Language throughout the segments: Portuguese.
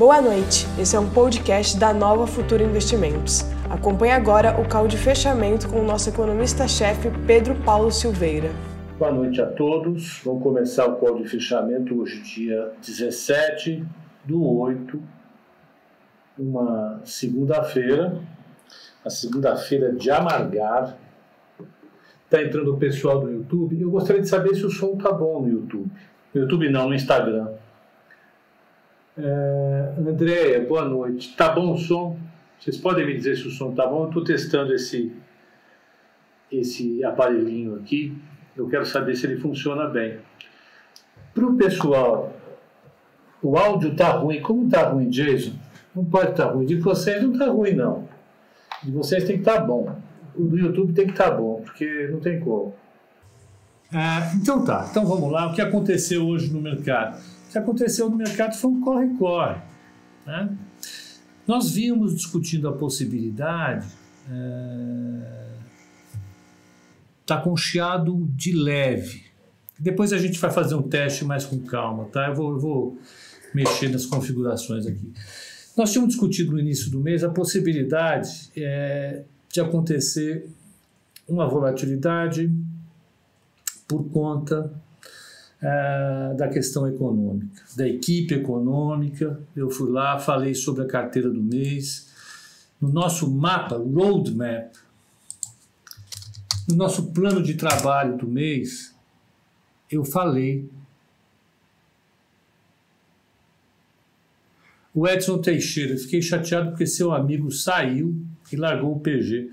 Boa noite, esse é um podcast da Nova Futura Investimentos. Acompanhe agora o call de fechamento com o nosso economista-chefe Pedro Paulo Silveira. Boa noite a todos. Vamos começar o call de fechamento hoje, dia 17 do 8, uma segunda-feira, a segunda-feira de amargar. Está entrando o pessoal do YouTube. Eu gostaria de saber se o som tá bom no YouTube. No YouTube não, no Instagram. É, Andréia, boa noite. Tá bom o som? Vocês podem me dizer se o som tá bom? Eu estou testando esse, esse aparelhinho aqui. Eu quero saber se ele funciona bem. Para o pessoal, o áudio tá ruim. Como tá ruim, Jason? Não pode estar tá ruim. De vocês não tá ruim, não. De vocês tem que estar tá bom. O do YouTube tem que estar tá bom, porque não tem como. Ah, então tá. Então vamos lá. O que aconteceu hoje no mercado? Que aconteceu no mercado foi um corre-corre. Né? Nós vínhamos discutindo a possibilidade é, tá com chiado de leve. Depois a gente vai fazer um teste mais com calma, tá? Eu vou, eu vou mexer nas configurações aqui. Nós tínhamos discutido no início do mês a possibilidade é, de acontecer uma volatilidade por conta é, da questão econômica, da equipe econômica. Eu fui lá, falei sobre a carteira do mês. No nosso mapa, roadmap, no nosso plano de trabalho do mês, eu falei. O Edson Teixeira, fiquei chateado porque seu amigo saiu e largou o PG.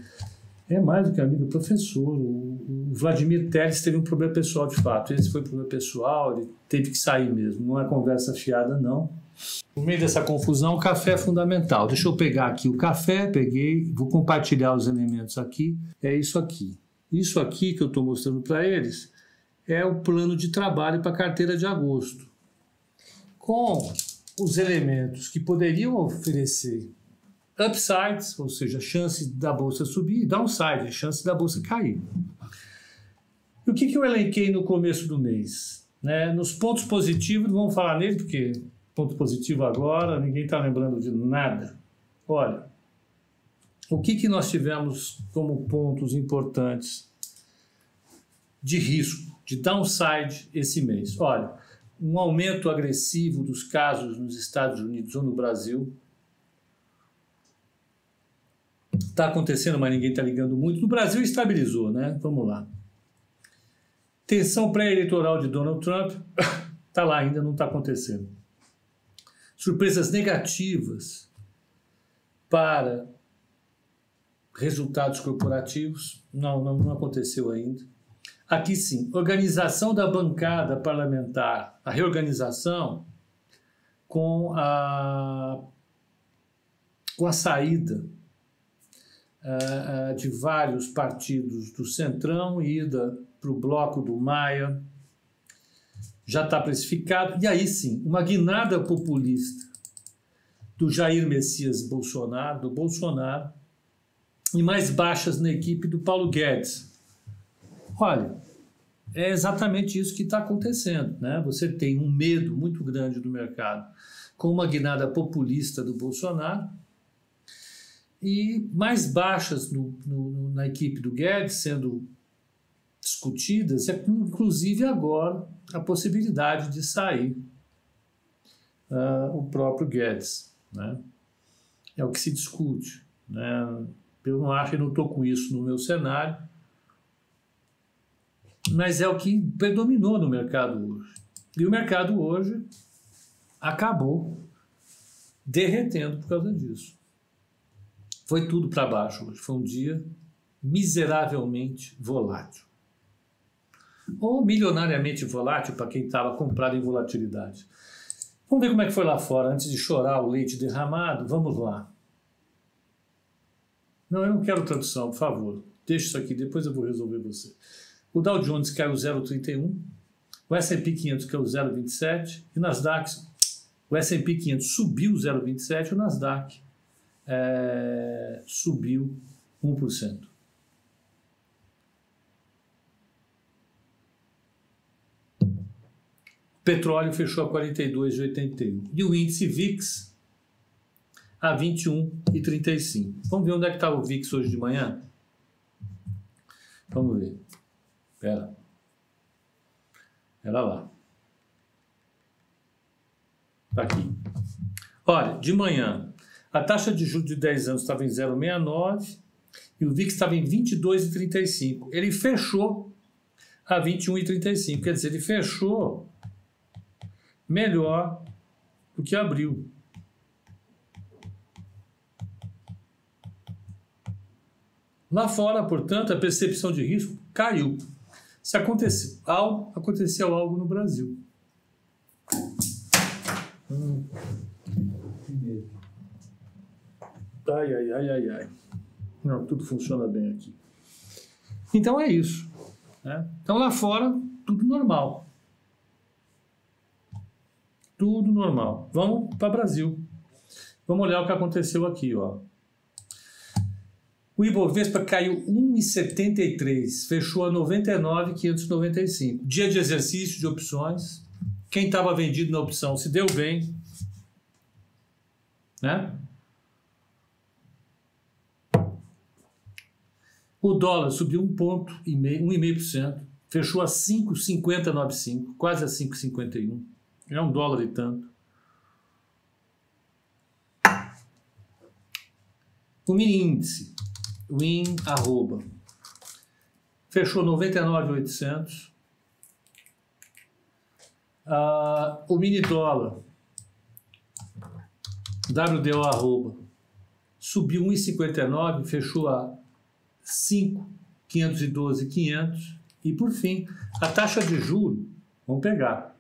É mais do que amigo, professor. O, o Vladimir Teles teve um problema pessoal de fato. Esse foi um problema pessoal, ele teve que sair mesmo. Não é conversa fiada, não. No meio dessa confusão, o café é fundamental. Deixa eu pegar aqui o café, peguei, vou compartilhar os elementos aqui. É isso aqui. Isso aqui que eu estou mostrando para eles é o plano de trabalho para a carteira de agosto. Com os elementos que poderiam oferecer upsides, ou seja, chance da bolsa subir, e downside, chance da bolsa cair. E o que, que eu elenquei no começo do mês? Né? Nos pontos positivos, não vamos falar nele, porque ponto positivo agora, ninguém está lembrando de nada. Olha, o que, que nós tivemos como pontos importantes de risco, de downside esse mês? Olha, um aumento agressivo dos casos nos Estados Unidos ou no Brasil, Está acontecendo, mas ninguém está ligando muito. No Brasil estabilizou, né? Vamos lá. Tensão pré-eleitoral de Donald Trump está lá, ainda não está acontecendo. Surpresas negativas para resultados corporativos, não, não, não aconteceu ainda. Aqui sim, organização da bancada parlamentar, a reorganização com a, com a saída uh, de vários partidos do Centrão, ida para o bloco do Maia, já está precificado. E aí sim, uma guinada populista do Jair Messias Bolsonaro, do Bolsonaro, e mais baixas na equipe do Paulo Guedes. Olha, é exatamente isso que está acontecendo. Né? Você tem um medo muito grande do mercado com uma guinada populista do Bolsonaro e mais baixas no, no, na equipe do Guedes sendo discutidas, é inclusive agora a possibilidade de sair uh, o próprio Guedes. Né? É o que se discute. Né? Eu não acho, eu não estou com isso no meu cenário, mas é o que predominou no mercado hoje. E o mercado hoje acabou derretendo por causa disso. Foi tudo para baixo hoje. Foi um dia miseravelmente volátil. Ou milionariamente volátil para quem estava comprado em volatilidade. Vamos ver como é que foi lá fora, antes de chorar o leite derramado. Vamos lá. Não, eu não quero tradução, por favor. Deixa isso aqui, depois eu vou resolver você. O Dow Jones caiu 0,31, o S&P 500 caiu 0,27 e Nasdaq, o S&P 500 subiu 0,27 e o Nasdaq é, subiu 1%. O petróleo fechou a 42,81. E o índice VIX a 21,35. Vamos ver onde é que estava o VIX hoje de manhã? Vamos ver. Espera. Era lá. Está aqui. Olha, de manhã, a taxa de juros de 10 anos estava em 0,69 e o VIX estava em 22,35. Ele fechou a 21,35. Quer dizer, ele fechou melhor do que abriu. Lá fora, portanto, a percepção de risco caiu. Se aconteceu algo, aconteceu algo no Brasil. Hum. Ai, ai, ai, ai, ai. Não, tudo funciona bem aqui. Então é isso. Né? Então lá fora, tudo normal. Tudo normal. Vamos para o Brasil. Vamos olhar o que aconteceu aqui. Ó. O Ibovespa caiu 1,73, fechou a 99,595. Dia de exercício de opções. Quem estava vendido na opção se deu bem. Né? O dólar subiu um ponto e meio, 1,5%, fechou a 5,5095, quase a 5,51. É um dólar e tanto. O mini índice, o IN arroba, fechou 99,800. Uh, o mini dólar, WDO arroba, subiu 1,59, fechou a 5, 512, 500. E por fim, a taxa de juro, vamos pegar.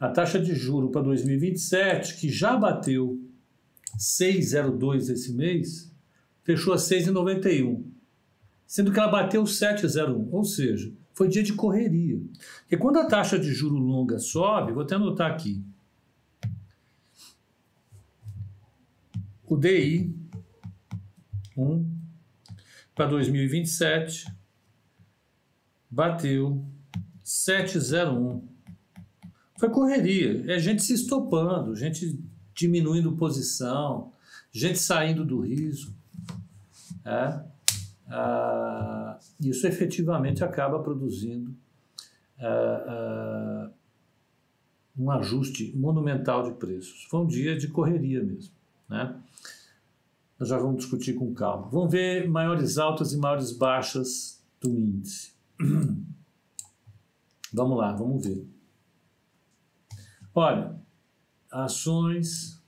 A taxa de juro para 2027, que já bateu 6,02 esse mês, fechou a 6,91, sendo que ela bateu 7,01, ou seja, foi dia de correria. E quando a taxa de juro longa sobe, vou até anotar aqui, o DI 1 para 2027 bateu 701. Foi correria, é gente se estopando, gente diminuindo posição, gente saindo do risco. É? Ah, isso efetivamente acaba produzindo ah, ah, um ajuste monumental de preços. Foi um dia de correria mesmo. Né? Nós já vamos discutir com calma. Vamos ver maiores altas e maiores baixas do índice. Vamos lá, vamos ver. Olha, ações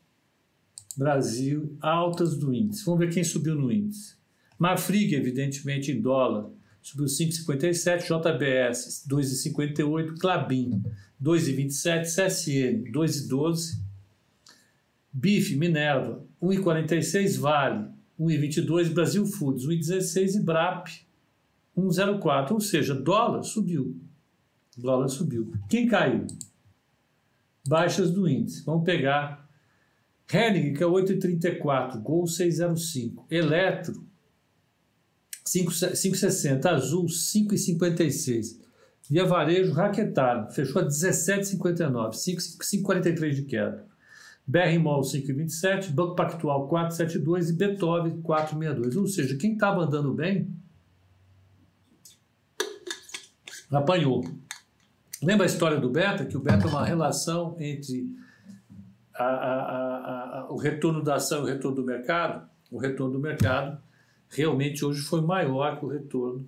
Brasil altas do índice. Vamos ver quem subiu no índice. Marfrig, evidentemente, em dólar, subiu 5,57, JBS 2,58, Clabin 2,27, CSN 2,12, BIF, Minerva 1,46 Vale, 1,22 Brasil Foods, 1,16 e BRAP, 1,04. Ou seja, dólar subiu. Dólar subiu. Quem caiu? Baixas do índice. Vamos pegar Henning, que é 8,34, Gol 6,05, Eletro 5,60, Azul 5,56. Via Varejo, Raquetar, fechou a 17,59, 5,43 de queda. BR-MOL 5,27, Banco Pactual 4,72 e Beethoven 4,62. Ou seja, quem estava andando bem apanhou. Lembra a história do beta? Que o beta é uma relação entre a, a, a, o retorno da ação e o retorno do mercado. O retorno do mercado realmente hoje foi maior que o retorno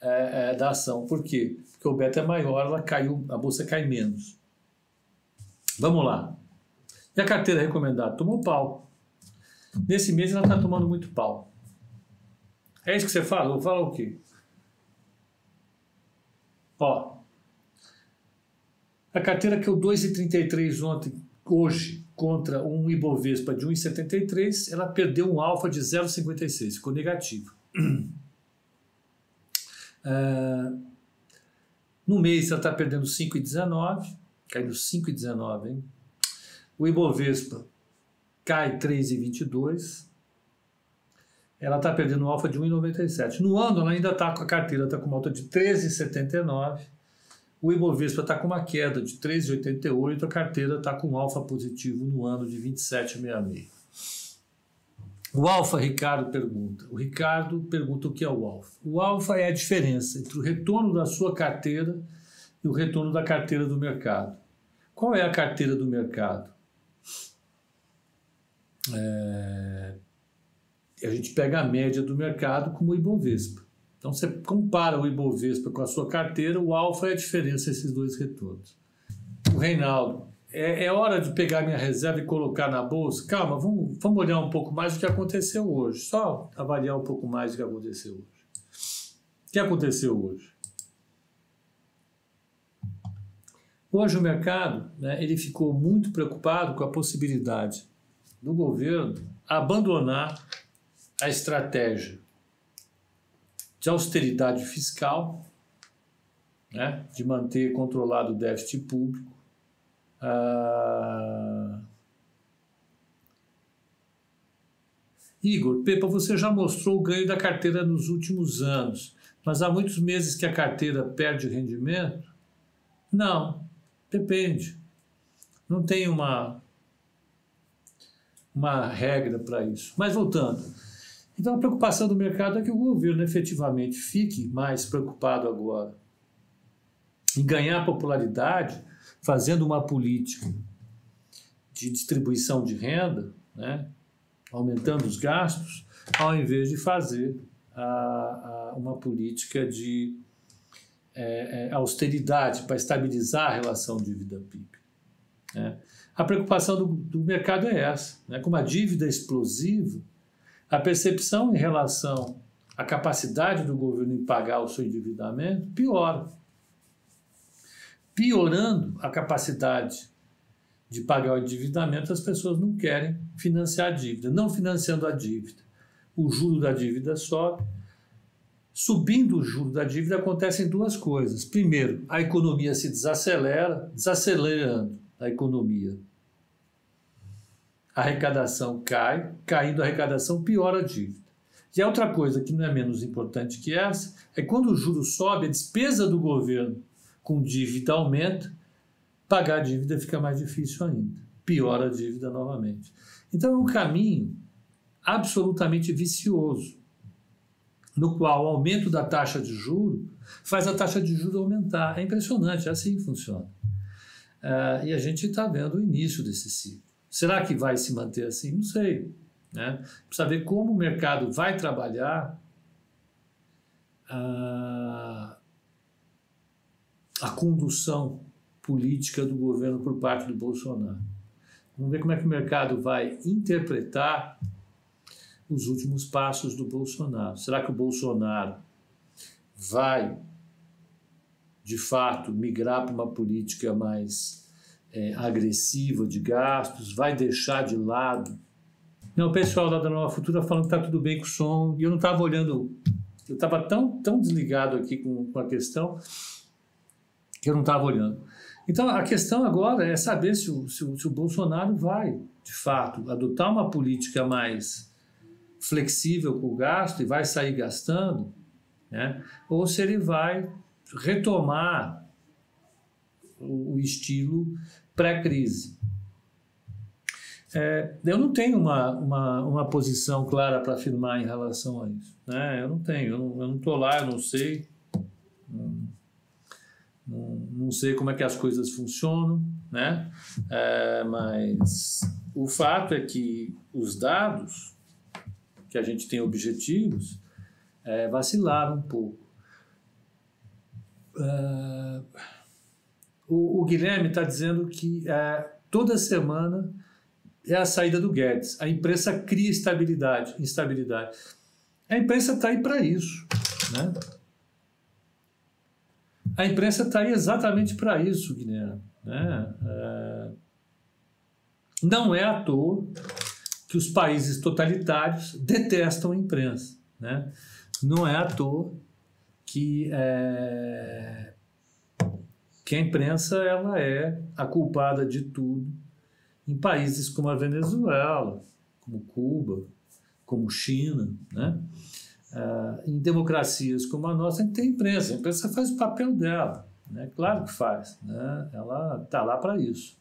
é, é, da ação. Por quê? Porque o beta é maior, ela caiu, a bolsa cai menos. Vamos lá. E a carteira recomendada? Tomou pau. Nesse mês ela está tomando muito pau. É isso que você fala? Fala o quê? Ó, a carteira que eu 2,33 ontem, hoje, contra um Ibovespa de 1,73, ela perdeu um alfa de 0,56, ficou negativo. Uh, no mês ela está perdendo 5,19, caindo 5,19, hein? O Ibovespa cai 3,22. Ela está perdendo um alfa de 1,97. No ano, ela ainda está com a carteira, está com uma alta de 13,79. O Ibovespa está com uma queda de 13,88. A carteira está com um alfa positivo no ano de 27,66. O alfa, Ricardo pergunta. O Ricardo pergunta o que é o alfa. O alfa é a diferença entre o retorno da sua carteira e o retorno da carteira do mercado. Qual é a carteira do mercado? É... A gente pega a média do mercado como o Ibovespa. Então você compara o Ibovespa com a sua carteira, o alfa é a diferença esses dois retornos. O Reinaldo, é, é, hora de pegar minha reserva e colocar na bolsa? Calma, vamos, vamos olhar um pouco mais do que aconteceu hoje. Só avaliar um pouco mais do que aconteceu hoje. O que aconteceu hoje? Hoje o mercado né, ele ficou muito preocupado com a possibilidade do governo abandonar a estratégia de austeridade fiscal, né, de manter controlado o déficit público, ah... Igor, Pepa, você já mostrou o ganho da carteira nos últimos anos, mas há muitos meses que a carteira perde rendimento? Não, depende. Não tem uma, uma regra para isso. Mas voltando. Então a preocupação do mercado é que o governo efetivamente fique mais preocupado agora em ganhar popularidade fazendo uma política de distribuição de renda, né, aumentando os gastos, ao invés de fazer a, a, uma política de é, é, austeridade para estabilizar a relação dívida-PIB. Né. A preocupação do, do, mercado é essa. Né, com uma dívida explosiva, a percepção em relação à capacidade do governo em pagar o seu endividamento piora piorando a capacidade de pagar o endividamento, as pessoas não querem financiar a dívida. Não financiando a dívida, o juro da dívida sobe. Subindo o juro da dívida acontecem duas coisas. Primeiro, a economia se desacelera, desacelerando a economia. A arrecadação cai, caindo a arrecadação piora a dívida. E a outra coisa que não é menos importante que essa é quando o juro sobe, a despesa do governo com dívida aumenta, pagar a dívida fica mais difícil ainda. Piora a dívida novamente. Então é um caminho absolutamente vicioso, no qual o aumento da taxa de juro faz a taxa de juro aumentar. É impressionante, é assim que funciona. Uh, e a gente está vendo o início desse ciclo. Será que vai se manter assim? Não sei. Né? Precisa ver como o mercado vai trabalhar uh, a condução política do governo por parte do Bolsonaro. Vamos ver como é que o mercado vai interpretar os últimos passos do Bolsonaro. Será que o Bolsonaro vai, de fato, migrar para uma política mais é, agressiva de gastos? Vai deixar de lado? Não, o pessoal lá da Nova Futura falando que está tudo bem com o som, e eu não estava olhando, eu estava tão, tão desligado aqui com, com a questão que eu não estava olhando. Então, a questão agora é saber se o, se, o, se o Bolsonaro vai, de fato, adotar uma política mais flexível com o gasto e vai sair gastando, né? ou se ele vai retomar o, estilo pré-crise. É, eu não tenho uma, uma, uma posição clara para afirmar em relação a isso. Né? Eu não tenho, eu não estou lá, eu não sei. Não, não, sei como é que as coisas funcionam, né? É, mas o fato é que os dados, que a gente tem objetivos, é, vacilaram um pouco. É, o, o, Guilherme está dizendo que é, toda semana é a saída do Guedes. A imprensa cria estabilidade, instabilidade. A imprensa está aí para isso, né? A imprensa está aí exatamente para isso, Guilherme. Né? É... Não é à toa que os países totalitários detestam a imprensa. Né? Não é à toa que, é... que a imprensa ela é a culpada de tudo em países como a Venezuela, como Cuba, como China. Né? Uh, em democracias como a nossa, a gente tem imprensa. A imprensa faz o papel dela. Né? Claro que faz. Né? Ela está lá para isso.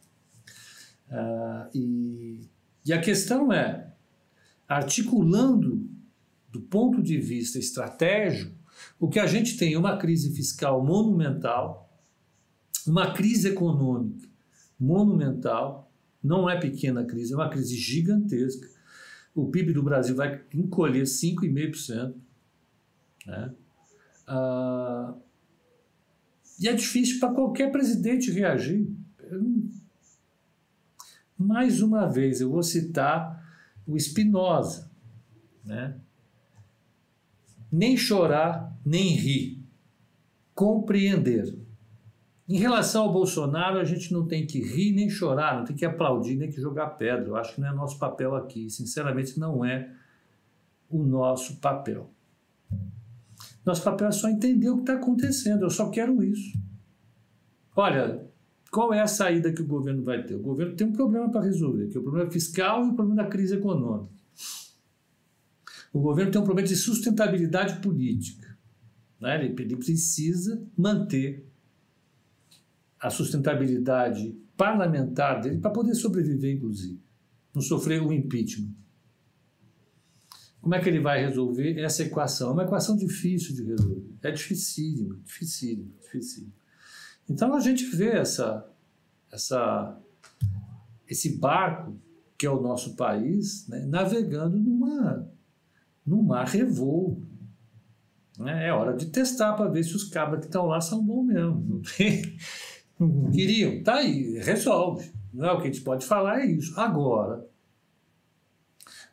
Uh, e, e a questão é: articulando do ponto de vista estratégico, o que a gente tem é uma crise fiscal monumental, uma crise econômica monumental, não é pequena crise, é uma crise gigantesca. O PIB do Brasil vai encolher 5,5%. Né? Ah, e é difícil para qualquer presidente reagir. Mais uma vez, eu vou citar o Spinoza. Né? Nem chorar, nem rir. Compreender. Em relação ao Bolsonaro, a gente não tem que rir nem chorar, não tem que aplaudir nem que jogar pedra. Eu acho que não é nosso papel aqui. Sinceramente, não é o nosso papel. Nosso papel é só entender o que está acontecendo. Eu só quero isso. Olha, qual é a saída que o governo vai ter? O governo tem um problema para resolver, que é o problema fiscal e o problema da crise econômica. O governo tem um problema de sustentabilidade política. Né? Ele, precisa manter a sustentabilidade parlamentar dele para poder sobreviver, inclusive. Não sofrer o impeachment. Como é que ele vai resolver essa equação? É uma equação difícil de resolver. É dificílimo, dificílimo, dificílimo. Então a gente vê essa, essa, esse barco que é o nosso país né, navegando numa, num mar revolto. Né? É hora de testar para ver se os cabras que estão lá são bons mesmo. Não queriam? Tá aí, resolve. Não é o que a gente pode falar, é isso. Agora,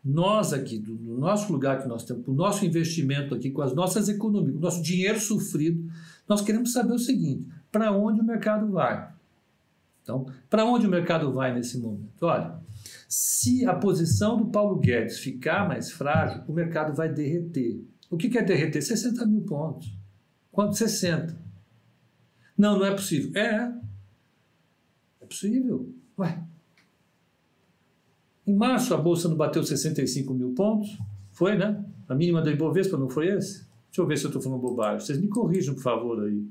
nós aqui, do, do nosso lugar que nós temos, o nosso investimento aqui, com as nossas economias, o nosso dinheiro sofrido, nós queremos saber o seguinte: para onde o mercado vai? Então, para onde o mercado vai nesse momento? Olha, se a posição do Paulo Guedes ficar mais frágil, o mercado vai derreter. O que quer derreter? 60 mil pontos. Quanto? 60. Não, não é possível. É. É possível. Ué, em março, a Bolsa não bateu 65 mil pontos. Foi, né? A mínima da Ibovespa não foi esse? Deixa eu ver se eu estou falando bobagem. Vocês me corrijam, por favor, aí.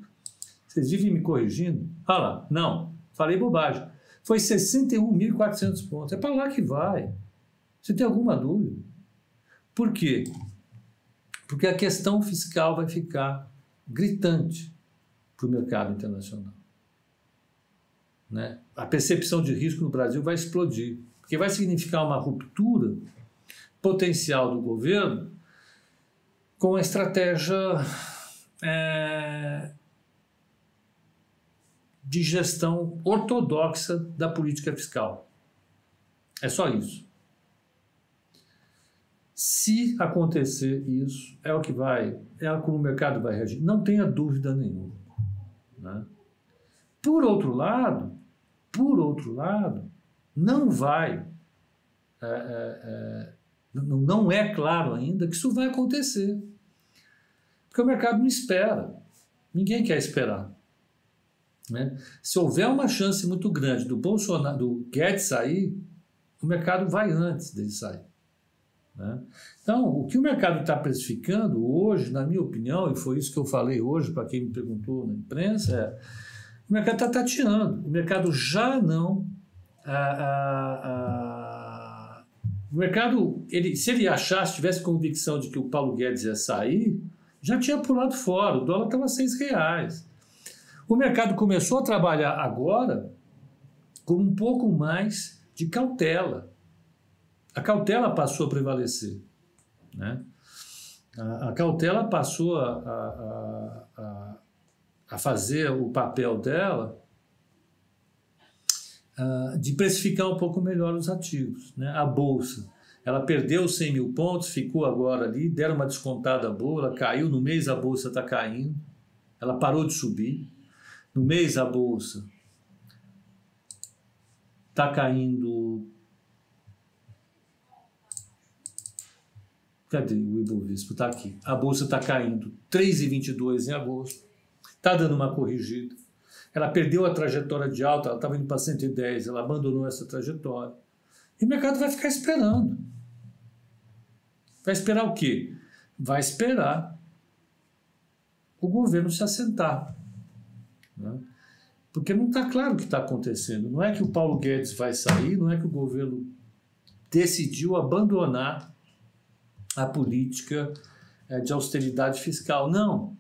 Vocês vivem me corrigindo? Ah lá, não, falei bobagem. Foi 61.400 pontos. É para lá que vai. Você tem alguma dúvida? Por quê? Porque a questão fiscal vai ficar gritante para o mercado internacional. Né? A percepção de risco no Brasil vai explodir porque vai significar uma ruptura potencial do governo com a estratégia é, de gestão ortodoxa da política fiscal. É só isso. Se acontecer isso, é o que vai, é como o mercado vai reagir. Não tenha dúvida nenhuma. Né? Por outro lado, por outro lado, não vai, é, é, é não é claro ainda que isso vai acontecer. Porque o mercado não espera. Ninguém quer esperar. Né? Se houver uma chance muito grande do Bolsonaro, do Guedes sair, o mercado vai antes dele sair. Né? Então, o que o mercado está precificando hoje, na minha opinião, e foi isso que eu falei hoje para quem me perguntou na imprensa, é o mercado está tateando. O mercado já não o mercado, ele, se ele achasse, tivesse convicção de que o Paulo Guedes ia sair, já tinha pulado fora, o dólar estava seis reais. O mercado começou a trabalhar agora com um pouco mais de cautela. A cautela passou a prevalecer. Né? A, a cautela passou a, a, a, a fazer o papel dela uh, de precificar um pouco melhor os ativos. Né? A Bolsa, ela perdeu 100 mil pontos, ficou agora ali, deram uma descontada boa, ela caiu, no mês a Bolsa está caindo, ela parou de subir, no mês a Bolsa está caindo... Cadê o Ibovespa? Está aqui. A Bolsa está caindo 3,22 em agosto, está dando uma corrigida. Ela perdeu a trajetória de alta, ela estava indo para 110, ela abandonou essa trajetória. E o mercado vai ficar esperando. Vai esperar o quê? Vai esperar o governo se assentar. Né? Porque não está claro o que está acontecendo. Não é que o Paulo Guedes vai sair, não é que o governo decidiu abandonar a política é, de austeridade fiscal. Não.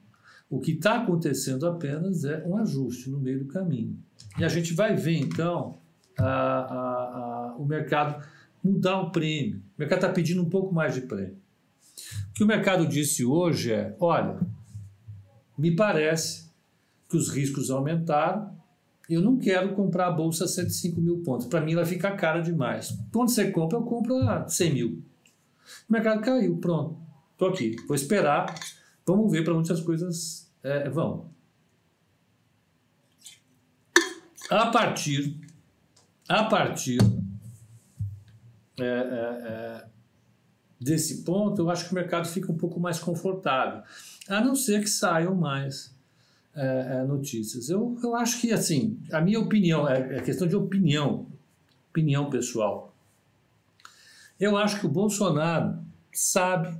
O que está acontecendo apenas é um ajuste no meio do caminho. E a gente vai ver, então, a, a, a, o mercado mudar o prêmio. O mercado está pedindo um pouco mais de prêmio. O que o mercado disse hoje é: olha, me parece que os riscos aumentaram, eu não quero comprar a bolsa a 105 mil pontos. Para mim, ela fica cara demais. Quando você compra, eu compro a 100 mil. O mercado caiu, pronto. Estou aqui, vou esperar. Vamos ver para onde as coisas é, vão. A partir, a partir é, é, é, desse ponto, eu acho que o mercado fica um pouco mais confortável, a não ser que saiam mais é, é, notícias. Eu, eu acho que, assim, a minha opinião, é, é questão de opinião, opinião pessoal. Eu acho que o Bolsonaro sabe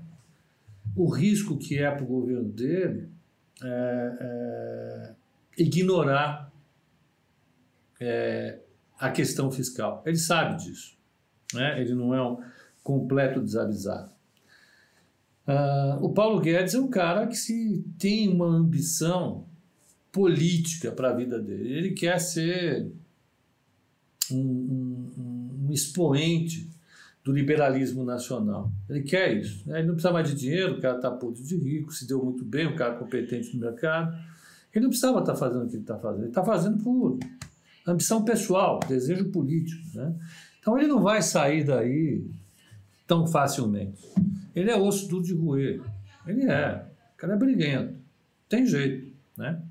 o risco que é para o governo dele é, é, ignorar é, a questão fiscal. Ele sabe disso. Né? Ele não é um completo desavisado. Uh, o Paulo Guedes é um cara que se tem uma ambição política para a vida dele. Ele quer ser um, um, um expoente do liberalismo nacional. Ele quer isso. Né? Ele não precisa mais de dinheiro, o cara está podre de rico, se deu muito bem, um cara competente no mercado. Ele não precisava estar tá fazendo o que ele está fazendo. Ele está fazendo por ambição pessoal, desejo político. Né? Então ele não vai sair daí tão facilmente. Ele é osso duro de roer. Ele é. O cara é briguento. Tem jeito. Né?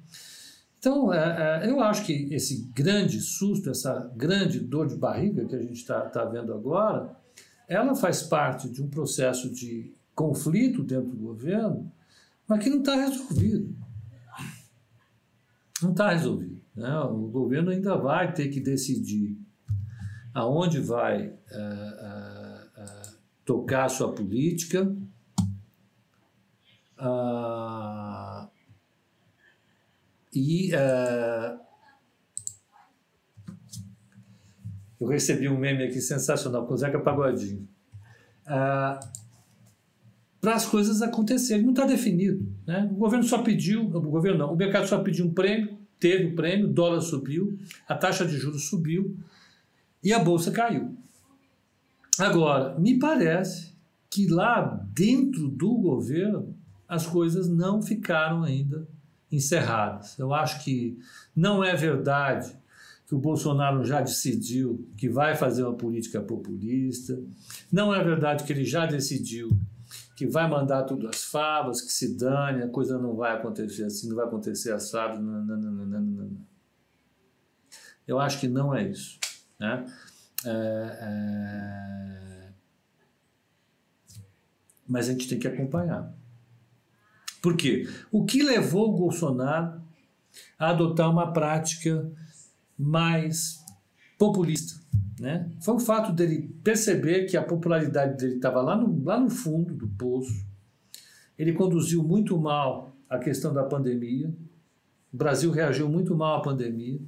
Então, é, é, eu acho que esse grande susto, essa grande dor de barriga que a gente está tá vendo agora, ela faz parte de um processo de conflito dentro do governo, mas que não está resolvido. Não está resolvido. Né? O governo ainda vai ter que decidir aonde vai uh, uh, uh, tocar a sua política. E eu recebi um meme aqui sensacional com o Zeca Pagodinho. para as coisas acontecerem, não está definido. Né? O governo só pediu, o governo não, o mercado só pediu um prêmio, teve o prêmio, o dólar subiu, a taxa de juros subiu, e a bolsa caiu. Agora, me parece que lá dentro do governo as coisas não ficaram ainda encerradas. Eu acho que não é verdade que o Bolsonaro já decidiu que vai fazer uma política populista. Não é verdade que ele já decidiu que vai mandar tudo às favas, que se dane, a coisa não vai acontecer assim, não vai acontecer assado. Eu acho que não é isso. Né? É, é... Mas a gente tem que acompanhar. Por quê? O que levou o Bolsonaro a adotar uma prática mais populista? Né? Foi o fato dele perceber que a popularidade dele estava lá no, lá no fundo do poço. Ele conduziu muito mal a questão da pandemia. O Brasil reagiu muito mal à pandemia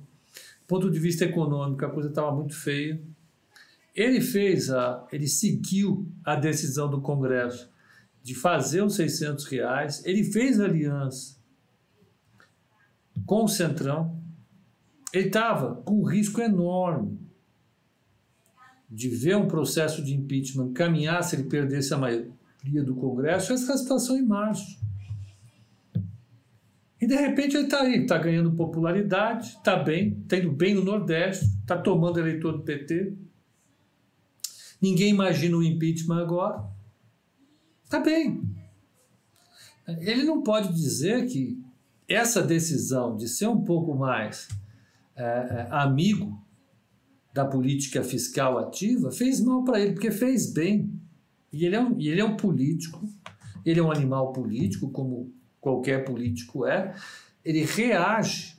ponto de vista econômico, a coisa estava muito feia. Ele fez a, ele seguiu a decisão do Congresso de fazer os 600 reais. Ele fez aliança com o Centrão. Ele estava com um risco enorme de ver um processo de impeachment caminhar se ele perdesse a maioria do Congresso. Essa situação em março. E de repente ele está aí, está ganhando popularidade, está bem, está indo bem no Nordeste, está tomando eleitor do PT. Ninguém imagina o impeachment agora. Está bem. Ele não pode dizer que essa decisão de ser um pouco mais é, é, amigo da política fiscal ativa fez mal para ele, porque fez bem. E ele é um, ele é um político, ele é um animal político, como qualquer político é, ele reage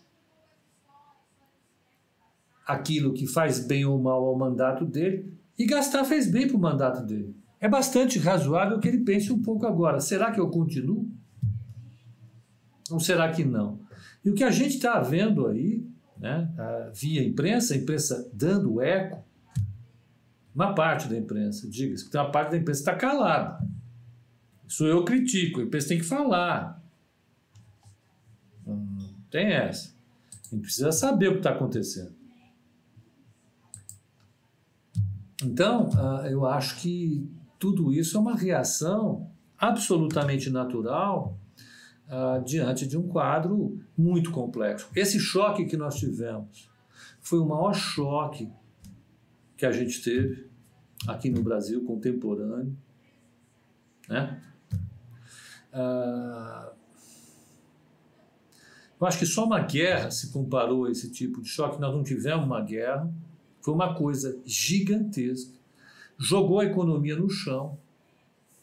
aquilo que faz bem ou mal ao mandato dele e gastar fez bem para o mandato dele. É bastante razoável que ele pense um pouco agora: será que eu continuo? Ou será que não? E o que a gente está vendo aí, né, via imprensa, a imprensa dando eco, uma parte da imprensa, diga-se, que uma parte da imprensa está calada. Isso eu critico, a empresa tem que falar. Não tem essa. A gente precisa saber o que está acontecendo. Então, ah, eu acho que tudo isso é uma reação absolutamente natural uh, diante de um quadro muito complexo. Esse choque que nós tivemos foi o maior choque que a gente teve aqui no Brasil contemporâneo. Né? Uh, eu acho que só uma guerra se comparou a esse tipo de choque. Nós não tivemos uma guerra, foi uma coisa gigantesca. Jogou a economia no chão,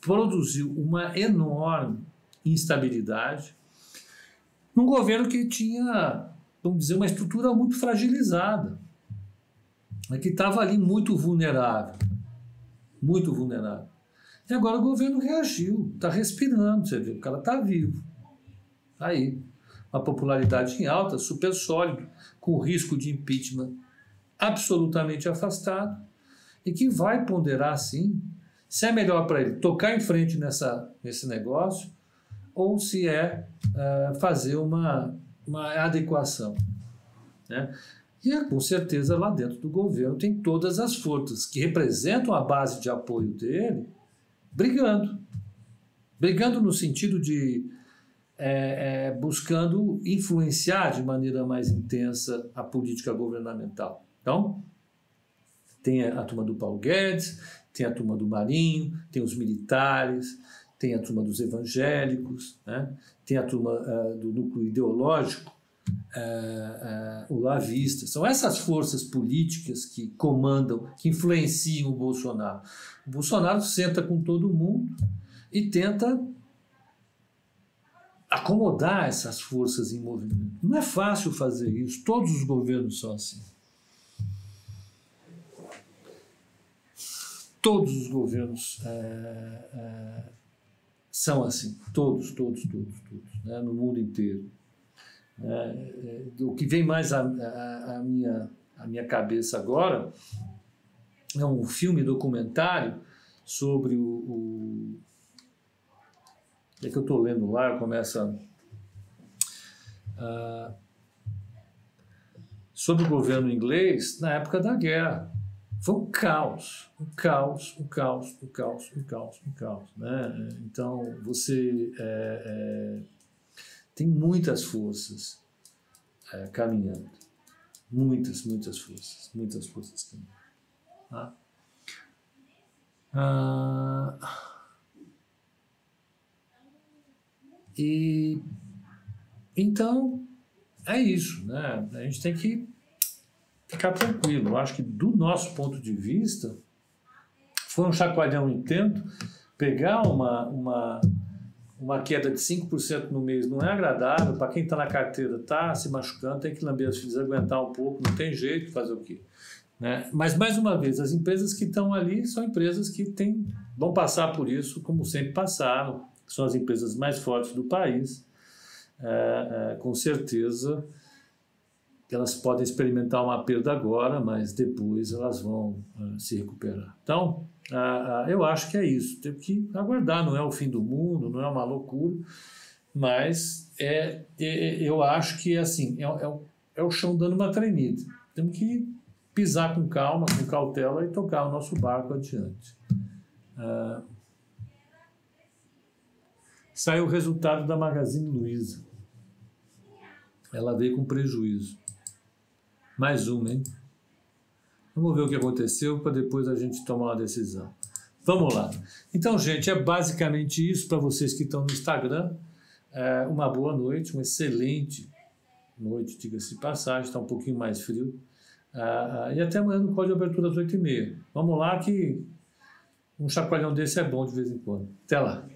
produziu uma enorme instabilidade num governo que tinha, vamos dizer, uma estrutura muito fragilizada, que estava ali muito vulnerável, muito vulnerável. E agora o governo reagiu, está respirando, você vê, o cara está vivo. Tá aí. Uma popularidade em alta, super sólido, com risco de impeachment absolutamente afastado, e que vai ponderar, sim, se é melhor para ele tocar em frente nessa, nesse negócio ou se é uh, fazer uma, uma adequação. Né? E com certeza lá dentro do governo tem todas as forças que representam a base de apoio dele brigando. Brigando no sentido de é, é, buscando influenciar de maneira mais intensa a política governamental. Então, tem a, turma do Paulo Guedes, tem a turma do Marinho, tem os militares, tem a turma dos evangélicos, né? tem a turma uh, do núcleo ideológico, uh, uh, o lavista. São essas forças políticas que comandam, que influenciam o Bolsonaro. O Bolsonaro senta com todo mundo e tenta acomodar essas forças em movimento. Não é fácil fazer isso, todos os governos são assim. Todos os governos é, são assim, todos, todos, todos, todos, né, no mundo inteiro. É, o que vem mais à, à, minha, à minha cabeça agora é um filme documentário sobre o, o é que eu estou lendo lá, começa uh, sobre o governo inglês na época da guerra. Foi um caos, um caos, um caos, um caos, um caos, um caos. Né? Então, você é, é, tem muitas forças é, caminhando. Muitas, muitas forças, muitas forças caminhando. Tá? Ah, e então é isso, né? A gente tem que ficar tranquilo. Eu acho que, do nosso ponto de vista, foi um chacoalhão intento. Pegar uma, uma, uma queda de 5% no mês não é agradável. Para quem está na carteira, está se machucando, tem que lamber as filhas, aguentar um pouco, não tem jeito, fazer o quê? Né? Mas, mais uma vez, as empresas que estão ali são empresas que têm, vão passar por isso, como sempre passaram, são as empresas mais fortes do país. É, é, com certeza elas podem experimentar uma perda agora, mas depois elas vão uh, se recuperar. Então, uh, uh, eu acho que é isso. Tem que aguardar, não é o fim do mundo, não é uma loucura, mas é, é eu acho que é assim, é, é, é o chão dando uma tremida. Temos que pisar com calma, com cautela e tocar o nosso barco adiante. saiu o resultado da Magazine Luiza. Ela veio com prejuízo. Mais uma, hein? Vamos ver o que aconteceu para depois a gente tomar uma decisão. Vamos lá. Então, gente, é basicamente isso para vocês que estão no Instagram. É uma boa noite, uma excelente noite, diga-se de passagem, está um pouquinho mais frio. Ah, e até amanhã no código de abertura às 8h30. Vamos lá que um chacoalhão desse é bom de vez em quando. Até lá.